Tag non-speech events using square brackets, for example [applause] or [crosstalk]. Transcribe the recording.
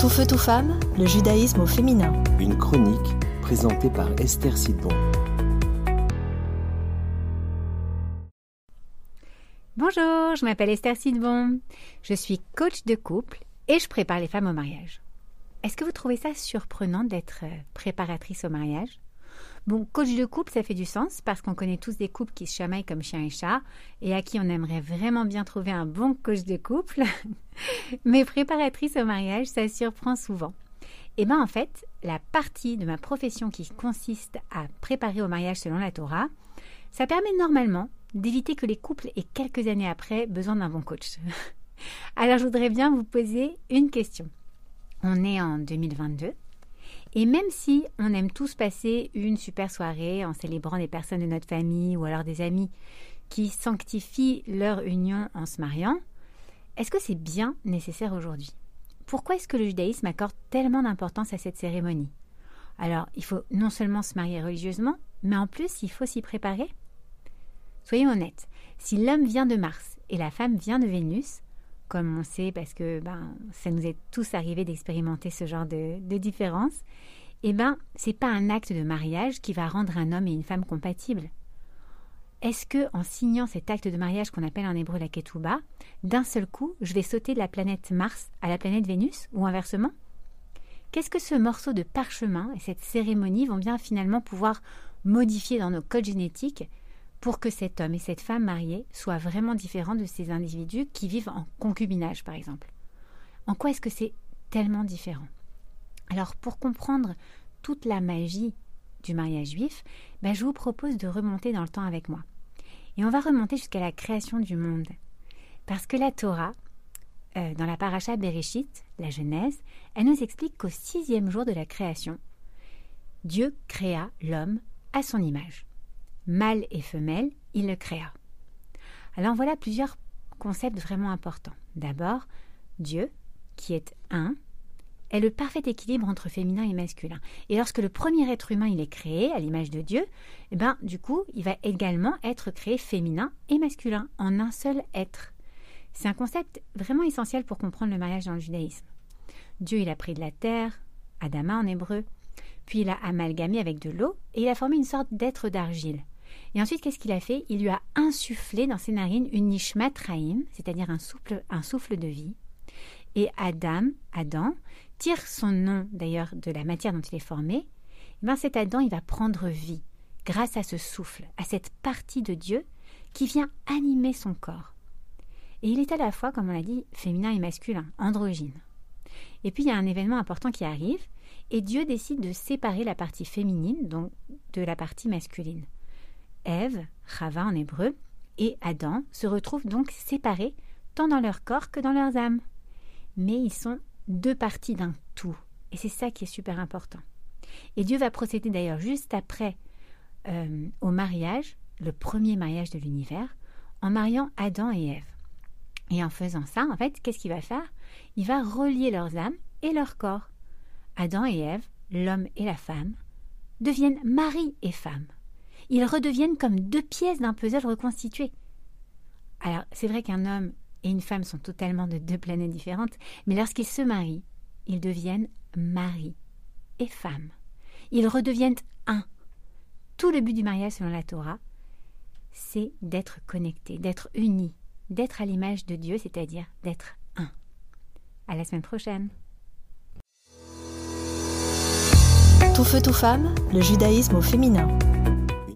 Tout feu, tout femme, le judaïsme au féminin. Une chronique présentée par Esther Sidbon. Bonjour, je m'appelle Esther Sidbon. Je suis coach de couple et je prépare les femmes au mariage. Est-ce que vous trouvez ça surprenant d'être euh, préparatrice au mariage? Bon, coach de couple, ça fait du sens parce qu'on connaît tous des couples qui se chamaillent comme chien et chat et à qui on aimerait vraiment bien trouver un bon coach de couple. [laughs] Mais préparatrice au mariage, ça surprend souvent. Et eh bien en fait, la partie de ma profession qui consiste à préparer au mariage selon la Torah, ça permet normalement d'éviter que les couples aient quelques années après besoin d'un bon coach. [laughs] Alors je voudrais bien vous poser une question. On est en 2022 et même si on aime tous passer une super soirée en célébrant des personnes de notre famille ou alors des amis qui sanctifient leur union en se mariant, est-ce que c'est bien nécessaire aujourd'hui? Pourquoi est-ce que le judaïsme accorde tellement d'importance à cette cérémonie? Alors, il faut non seulement se marier religieusement, mais en plus, il faut s'y préparer? Soyons honnêtes, si l'homme vient de Mars et la femme vient de Vénus, comme on sait parce que ben, ça nous est tous arrivé d'expérimenter ce genre de, différence, eh ben, c'est pas un acte de mariage qui va rendre un homme et une femme compatibles. Est-ce que, en signant cet acte de mariage qu'on appelle en hébreu la ketouba, d'un seul coup, je vais sauter de la planète Mars à la planète Vénus, ou inversement? Qu'est-ce que ce morceau de parchemin et cette cérémonie vont bien finalement pouvoir modifier dans nos codes génétiques pour que cet homme et cette femme mariés soient vraiment différents de ces individus qui vivent en concubinage, par exemple. En quoi est-ce que c'est tellement différent? Alors, pour comprendre toute la magie du mariage juif, ben, je vous propose de remonter dans le temps avec moi. Et on va remonter jusqu'à la création du monde. Parce que la Torah, euh, dans la paracha Bereshit, la Genèse, elle nous explique qu'au sixième jour de la création, Dieu créa l'homme à son image mâle et femelle, il le créa. Alors voilà plusieurs concepts vraiment importants. D'abord, Dieu, qui est un, est le parfait équilibre entre féminin et masculin. Et lorsque le premier être humain il est créé à l'image de Dieu, eh ben, du coup, il va également être créé féminin et masculin en un seul être. C'est un concept vraiment essentiel pour comprendre le mariage dans le judaïsme. Dieu, il a pris de la terre, Adama en hébreu, puis il a amalgamé avec de l'eau et il a formé une sorte d'être d'argile. Et ensuite, qu'est-ce qu'il a fait? Il lui a insufflé dans ses narines une nishmat raïm, c'est-à-dire un souffle, un souffle de vie. Et Adam, Adam, tire son nom d'ailleurs de la matière dont il est formé. Et bien cet Adam, il va prendre vie grâce à ce souffle, à cette partie de Dieu qui vient animer son corps. Et il est à la fois, comme on l'a dit, féminin et masculin, androgyne. Et puis il y a un événement important qui arrive, et Dieu décide de séparer la partie féminine donc de la partie masculine. Ève, Chava en hébreu, et Adam se retrouvent donc séparés tant dans leur corps que dans leurs âmes. Mais ils sont deux parties d'un tout. Et c'est ça qui est super important. Et Dieu va procéder d'ailleurs juste après euh, au mariage, le premier mariage de l'univers, en mariant Adam et Ève. Et en faisant ça, en fait, qu'est-ce qu'il va faire? Il va relier leurs âmes et leur corps. Adam et Ève, l'homme et la femme, deviennent mari et femme ils redeviennent comme deux pièces d'un puzzle reconstitué. Alors, c'est vrai qu'un homme et une femme sont totalement de deux planètes différentes, mais lorsqu'ils se marient, ils deviennent mari et femme. Ils redeviennent un. Tout le but du mariage selon la Torah, c'est d'être connectés, d'être unis, d'être à l'image de Dieu, c'est-à-dire d'être un. À la semaine prochaine. Tout feu, tout femme, le judaïsme au féminin.